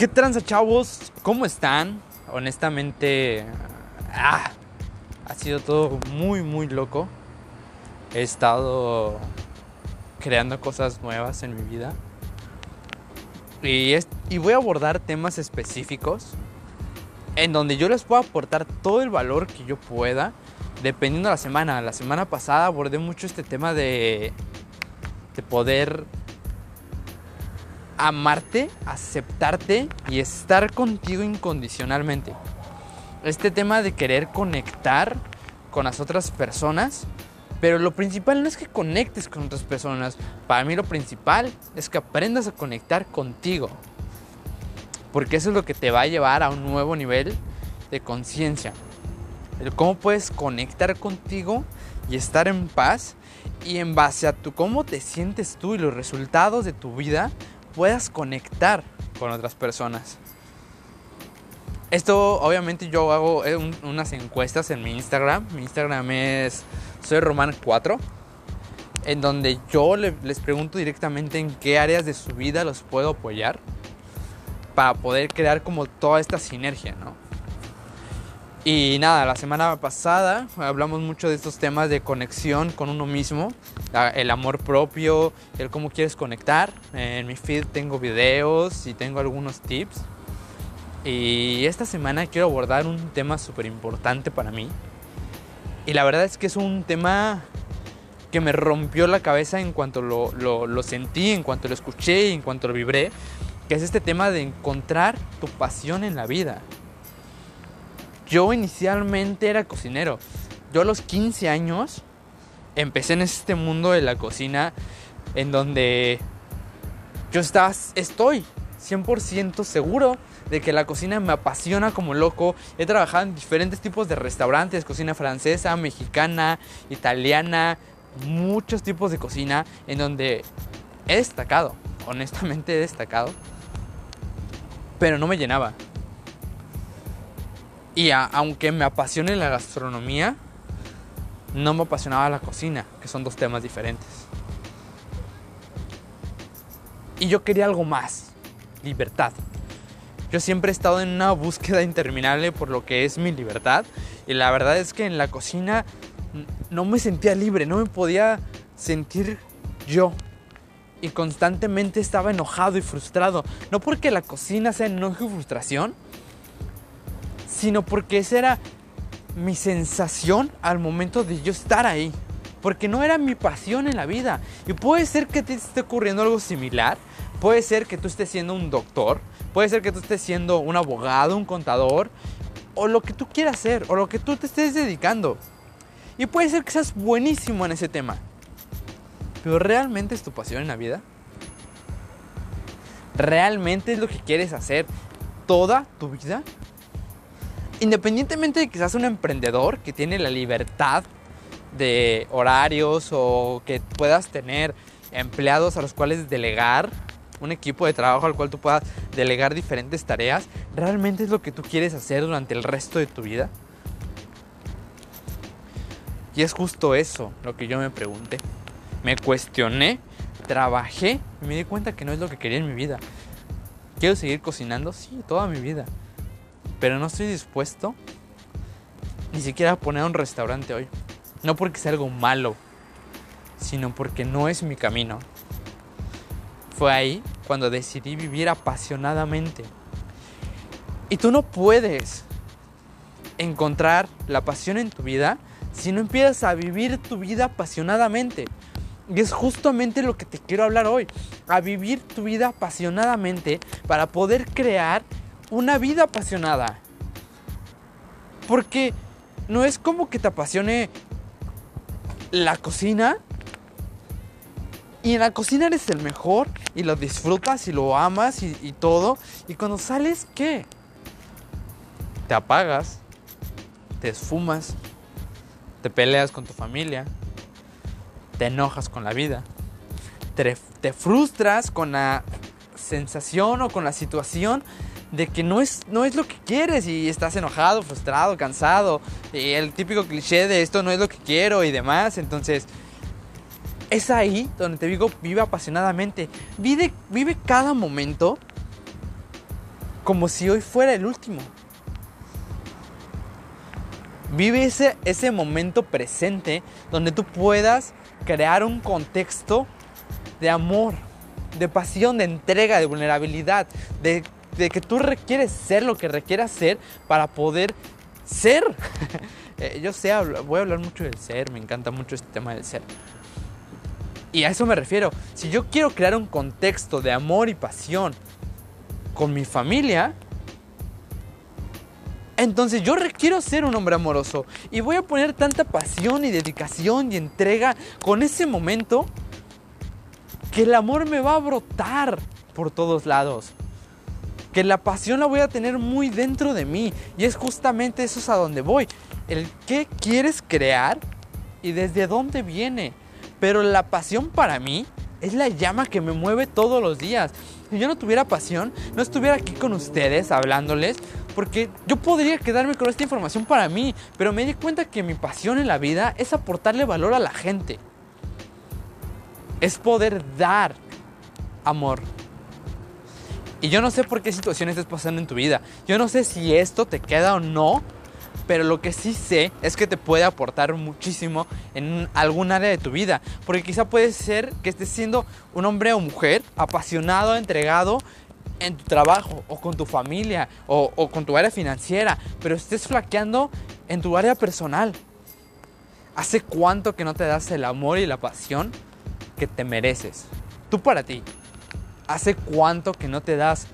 ¿Qué tranza, chavos? ¿Cómo están? Honestamente, ah, ha sido todo muy, muy loco. He estado creando cosas nuevas en mi vida. Y, y voy a abordar temas específicos en donde yo les puedo aportar todo el valor que yo pueda, dependiendo de la semana. La semana pasada abordé mucho este tema de, de poder amarte, aceptarte y estar contigo incondicionalmente. Este tema de querer conectar con las otras personas, pero lo principal no es que conectes con otras personas, para mí lo principal es que aprendas a conectar contigo. Porque eso es lo que te va a llevar a un nuevo nivel de conciencia. El cómo puedes conectar contigo y estar en paz y en base a tu cómo te sientes tú y los resultados de tu vida puedas conectar con otras personas. Esto obviamente yo hago eh, unas encuestas en mi Instagram. Mi Instagram es soy Román 4 en donde yo les pregunto directamente en qué áreas de su vida los puedo apoyar para poder crear como toda esta sinergia, ¿no? Y nada, la semana pasada hablamos mucho de estos temas de conexión con uno mismo, el amor propio, el cómo quieres conectar. En mi feed tengo videos y tengo algunos tips. Y esta semana quiero abordar un tema súper importante para mí. Y la verdad es que es un tema que me rompió la cabeza en cuanto lo, lo, lo sentí, en cuanto lo escuché en cuanto lo vibré, que es este tema de encontrar tu pasión en la vida. Yo inicialmente era cocinero. Yo a los 15 años empecé en este mundo de la cocina en donde yo estaba, estoy 100% seguro de que la cocina me apasiona como loco. He trabajado en diferentes tipos de restaurantes, cocina francesa, mexicana, italiana, muchos tipos de cocina en donde he destacado, honestamente he destacado, pero no me llenaba. Y aunque me apasione la gastronomía, no me apasionaba la cocina, que son dos temas diferentes. Y yo quería algo más, libertad. Yo siempre he estado en una búsqueda interminable por lo que es mi libertad. Y la verdad es que en la cocina no me sentía libre, no me podía sentir yo. Y constantemente estaba enojado y frustrado. No porque la cocina sea enojo y frustración, sino porque esa era mi sensación al momento de yo estar ahí. Porque no era mi pasión en la vida. Y puede ser que te esté ocurriendo algo similar. Puede ser que tú estés siendo un doctor. Puede ser que tú estés siendo un abogado, un contador. O lo que tú quieras hacer. O lo que tú te estés dedicando. Y puede ser que seas buenísimo en ese tema. Pero ¿realmente es tu pasión en la vida? ¿Realmente es lo que quieres hacer toda tu vida? Independientemente de que seas un emprendedor que tiene la libertad de horarios o que puedas tener empleados a los cuales delegar, un equipo de trabajo al cual tú puedas delegar diferentes tareas, ¿realmente es lo que tú quieres hacer durante el resto de tu vida? Y es justo eso lo que yo me pregunté. Me cuestioné, trabajé y me di cuenta que no es lo que quería en mi vida. ¿Quiero seguir cocinando? Sí, toda mi vida. Pero no estoy dispuesto ni siquiera a poner un restaurante hoy. No porque sea algo malo, sino porque no es mi camino. Fue ahí cuando decidí vivir apasionadamente. Y tú no puedes encontrar la pasión en tu vida si no empiezas a vivir tu vida apasionadamente. Y es justamente lo que te quiero hablar hoy. A vivir tu vida apasionadamente para poder crear una vida apasionada. Porque no es como que te apasione la cocina y en la cocina eres el mejor y lo disfrutas y lo amas y, todo. Y cuando sales, ¿qué? Te apagas, te esfumas, te peleas con tu familia, te enojas con la vida, te, te frustras con la sensación o con la situación de que no es, no es lo que quieres y estás enojado, frustrado, cansado. Y el típico cliché de esto no es lo que quiero y demás. Entonces, es ahí donde te digo, vive apasionadamente. Vive, vive cada momento como si hoy fuera el último. Vive ese, ese momento presente donde tú puedas crear un contexto de amor, de pasión, de entrega, de vulnerabilidad, de, que tú requieres ser lo que requieras ser para poder ser. Eh, yo sé, voy a hablar mucho del ser, me encanta mucho este tema del ser. Y a eso me refiero. Si yo quiero crear un contexto de amor y pasión con mi familia, entonces yo requiero ser un hombre amoroso y voy a poner tanta pasión y dedicación y entrega con ese momento que el amor me va a brotar por todos lados. Que la pasión la voy a tener muy dentro de mí. Y es justamente eso es a donde voy. El qué quieres crear y desde dónde viene. Pero la pasión para mí es la llama que me mueve todos los días. Si yo no tuviera pasión, no estuviera aquí con ustedes hablándoles, porque yo podría quedarme con esta información para mí, pero me di cuenta que mi pasión en la vida es aportarle valor a la gente. Es poder dar amor. Y yo no sé por qué situación estás pasando en tu vida. Yo no sé si esto te queda o no, pero lo que sí sé es que te puede aportar muchísimo en algún área de tu vida. Porque quizá puede ser que estés siendo un hombre o mujer apasionado, entregado en tu trabajo o con tu familia o, con tu área financiera, pero estés flaqueando en tu área personal. ¿Hace cuánto que no te das el amor y la pasión que te mereces? Tú para ti. ¿Hace cuánto que no te das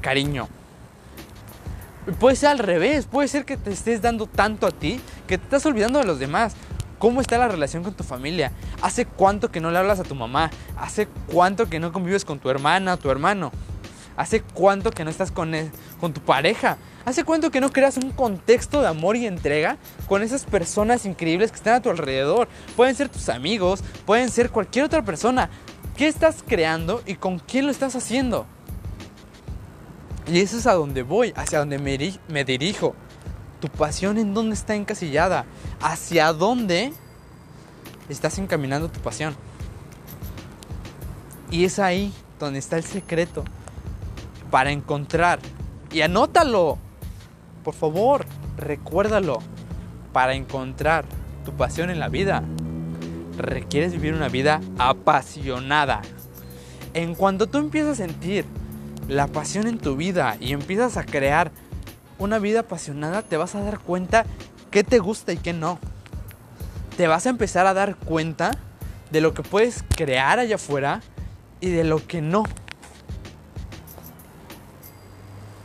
cariño, Puede ser al revés, puede ser que te estés dando tanto a ti que te estás olvidando de los demás. ¿Cómo está la relación con tu familia? ¿Hace cuánto que no le hablas a tu mamá? ¿Hace cuánto que no convives con tu hermana o tu hermano? ¿Hace cuánto que no estás con, con tu pareja? ¿Hace cuánto que no creas un contexto de amor y entrega con esas personas increíbles que están a tu alrededor? Pueden ser tus amigos, pueden ser cualquier otra persona. ¿Qué estás creando y con quién lo estás haciendo? Y eso es a donde voy, hacia donde me, dirijo. Tu pasión en dónde está encasillada. Hacia dónde estás encaminando tu pasión. Y es ahí donde está el secreto para encontrar. Y anótalo. Por favor, recuérdalo. Para encontrar tu pasión en la vida, requieres vivir una vida apasionada. En cuanto tú empiezas a sentir la pasión en tu vida y empiezas a crear una vida apasionada, te vas a dar cuenta qué te gusta y qué no. Te vas a empezar a dar cuenta de lo que puedes crear allá afuera y de lo que no.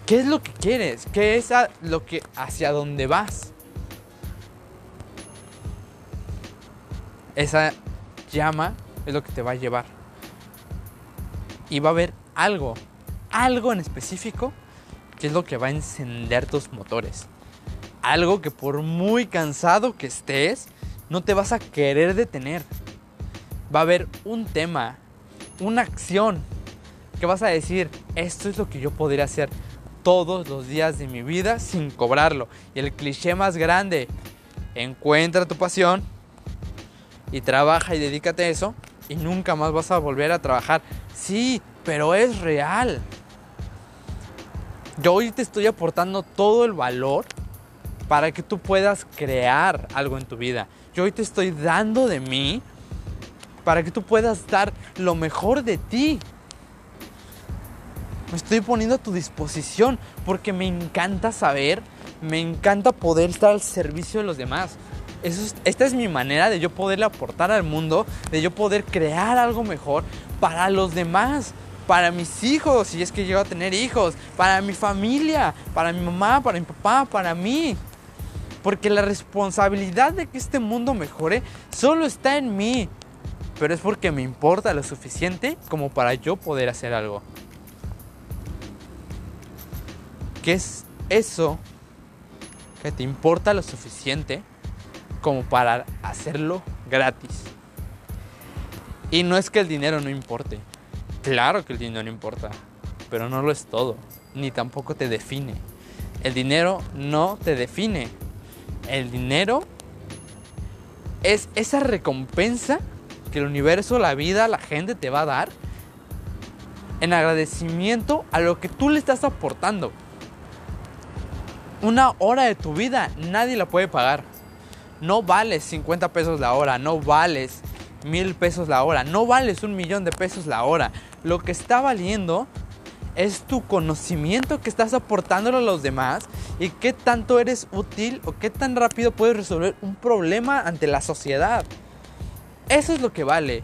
¿Qué es lo que quieres? ¿Qué es lo que hacia dónde vas? Esa llama es lo que te va a llevar. Y va a haber algo algo en específico que es lo que va a encender tus motores. Algo que por muy cansado que estés, no te vas a querer detener. Va a haber un tema, una acción que vas a decir, esto es lo que yo podría hacer todos los días de mi vida sin cobrarlo. Y el cliché más grande, encuentra tu pasión y trabaja y dedícate a eso y nunca más vas a volver a trabajar. Sí, pero es real. Yo hoy te estoy aportando todo el valor para que tú puedas crear algo en tu vida. Yo hoy te estoy dando de mí para que tú puedas dar lo mejor de ti. Me estoy poniendo a tu disposición porque me encanta saber, me encanta poder estar al servicio de los demás. Esta es mi manera de yo poderle aportar al mundo, de yo poder crear algo mejor para los demás para mis hijos, si es que llego a tener hijos, para mi familia, para mi mamá, para mi papá, para mí. Porque la responsabilidad de que este mundo mejore solo está en mí. Pero es porque me importa lo suficiente como para yo poder hacer algo. ¿Qué es eso que te importa lo suficiente como para hacerlo gratis? Y no es que el dinero no importe. Claro que el dinero importa, pero no lo es todo, ni tampoco te define. El dinero no te define. El dinero es esa recompensa que el universo, la vida, la gente te va a dar en agradecimiento a lo que tú le estás aportando. Una hora de tu vida nadie la puede pagar. No vales 50 pesos la hora, no vales mil pesos la hora, no vales un millón de pesos la hora. Lo que está valiendo es tu conocimiento que estás aportándolo a los demás y qué tanto eres útil o qué tan rápido puedes resolver un problema ante la sociedad. Eso es lo que vale.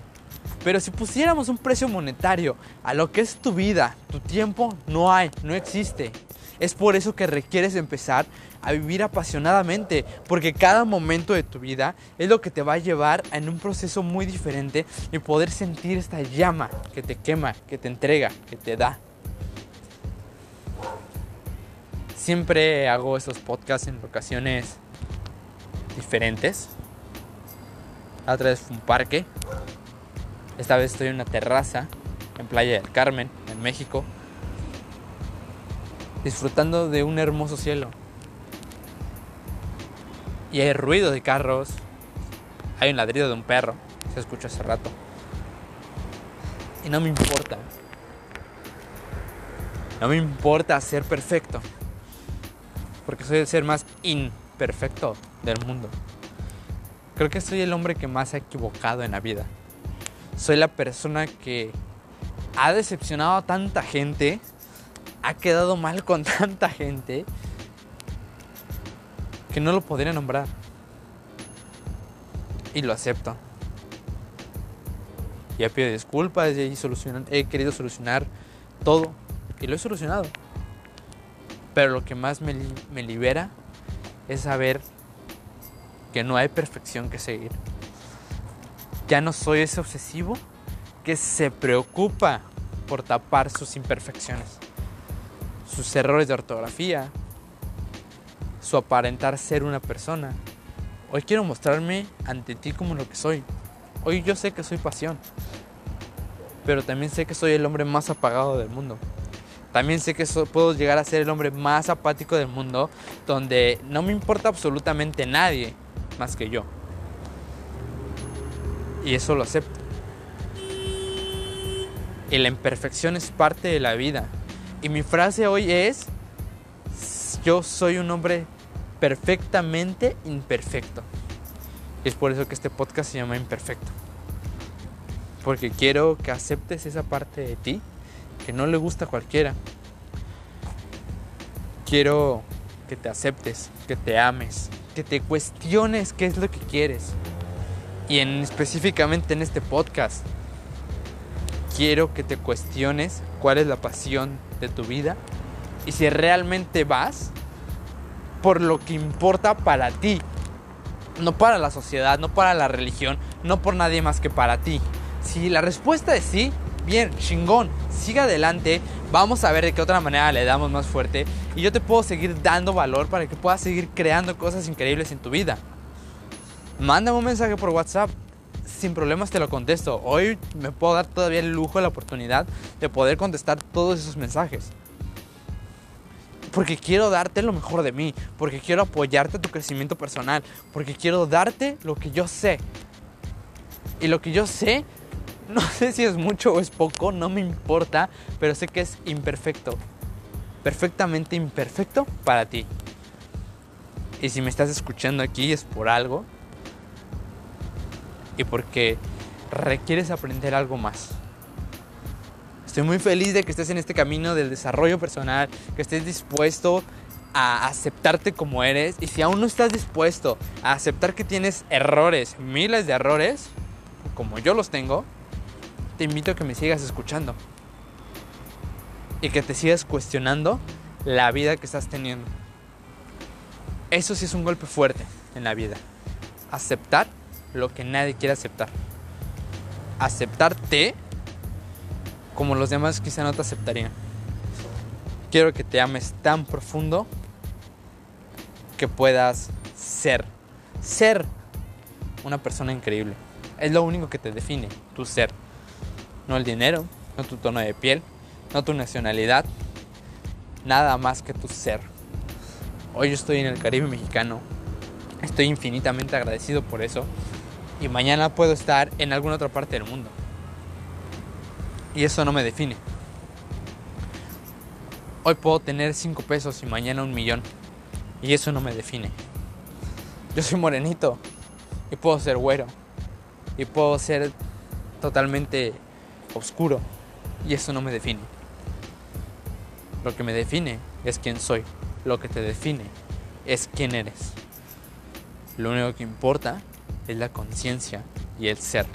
Pero si pusiéramos un precio monetario a lo que es tu vida, tu tiempo, no hay, no existe. Es por eso que requieres empezar a vivir apasionadamente, porque cada momento de tu vida es lo que te va a llevar en un proceso muy diferente y poder sentir esta llama que te quema, que te entrega, que te da. Siempre hago esos podcasts en ocasiones diferentes. La otra vez fue un parque. Esta vez estoy en una terraza en Playa del Carmen, en México, disfrutando de un hermoso cielo. Y hay ruido de carros, hay un ladrido de un perro, se escucha hace rato. Y no me importa. No me importa ser perfecto porque soy el ser más imperfecto del mundo. Creo que soy el hombre que más se ha equivocado en la vida. Soy la persona que ha decepcionado a tanta gente, ha quedado mal con tanta gente, que no lo podría nombrar. Y lo acepto. Ya pido disculpas y he querido solucionar todo. Y lo he solucionado. Pero lo que más me, libera es saber que no hay perfección que seguir. Ya no soy ese obsesivo que se preocupa por tapar sus imperfecciones, sus errores de ortografía, su aparentar ser una persona. Hoy quiero mostrarme ante ti como lo que soy. Hoy yo sé que soy pasión, pero también sé que soy el hombre más apagado del mundo. También sé que puedo llegar a ser el hombre más apático del mundo, donde no me importa absolutamente nadie más que yo. Y eso lo acepto. Y la imperfección es parte de la vida. Y mi frase hoy es, yo soy un hombre perfectamente imperfecto. Y es por eso que este podcast se llama Imperfecto. Porque quiero que aceptes esa parte de ti que no le gusta a cualquiera. Quiero que te aceptes, que te ames, que te cuestiones qué es lo que quieres. Y en, específicamente en este podcast, quiero que te cuestiones cuál es la pasión de tu vida y si realmente vas por lo que importa para ti. No para la sociedad, no para la religión, no por nadie más que para ti. Si la respuesta es sí, bien, chingón, siga adelante, vamos a ver de qué otra manera le damos más fuerte y yo te puedo seguir dando valor para que puedas seguir creando cosas increíbles en tu vida. Mándame un mensaje por WhatsApp, sin problemas te lo contesto. Hoy me puedo dar todavía el lujo, la oportunidad de poder contestar todos esos mensajes. Porque quiero darte lo mejor de mí, porque quiero apoyarte tu crecimiento personal, porque quiero darte lo que yo sé. Y lo que yo sé no sé si es mucho o es poco, no me importa, pero sé que es imperfecto. Perfectamente imperfecto para ti. Y si me estás escuchando aquí es por algo. Y porque requieres aprender algo más. Estoy muy feliz de que estés en este camino del desarrollo personal, que estés dispuesto a aceptarte como eres. Y si aún no estás dispuesto a aceptar que tienes errores, miles de errores, como yo los tengo, te invito a que me sigas escuchando y que te sigas cuestionando la vida que estás teniendo. Eso sí es un golpe fuerte en la vida. Aceptar lo que nadie quiere aceptar. Aceptarte como los demás quizá no te aceptarían. Quiero que te ames tan profundo que puedas ser. Ser una persona increíble. Es lo único que te define, tu ser no el dinero, no tu tono de piel, no tu nacionalidad, nada más que tu ser. Hoy estoy en el Caribe mexicano, estoy infinitamente agradecido por eso y mañana puedo estar en alguna otra parte del mundo. Y eso no me define. Hoy puedo tener 5 pesos y mañana un millón. Y eso no me define. Yo soy morenito y puedo ser güero. Y puedo ser totalmente oscuro. Y eso no me define. Lo que me define es quién soy. Lo que te define es quién eres. Lo único que importa es la conciencia y el ser.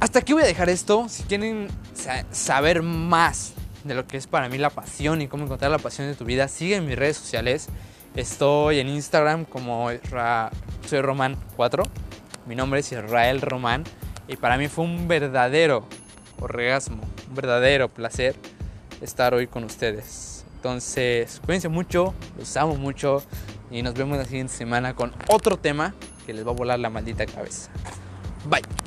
Hasta aquí voy a dejar esto. Si quieren saber más de lo que es para mí la pasión y cómo encontrar la pasión de tu vida, sigue en mis redes sociales. Estoy en Instagram como soy Román 4. Mi nombre es Israel Román. Y para mí fue un verdadero orgasmo, un verdadero placer estar hoy con ustedes. Entonces, cuídense mucho, los amo mucho y nos vemos la siguiente semana con otro tema que les va a volar la maldita cabeza. Bye.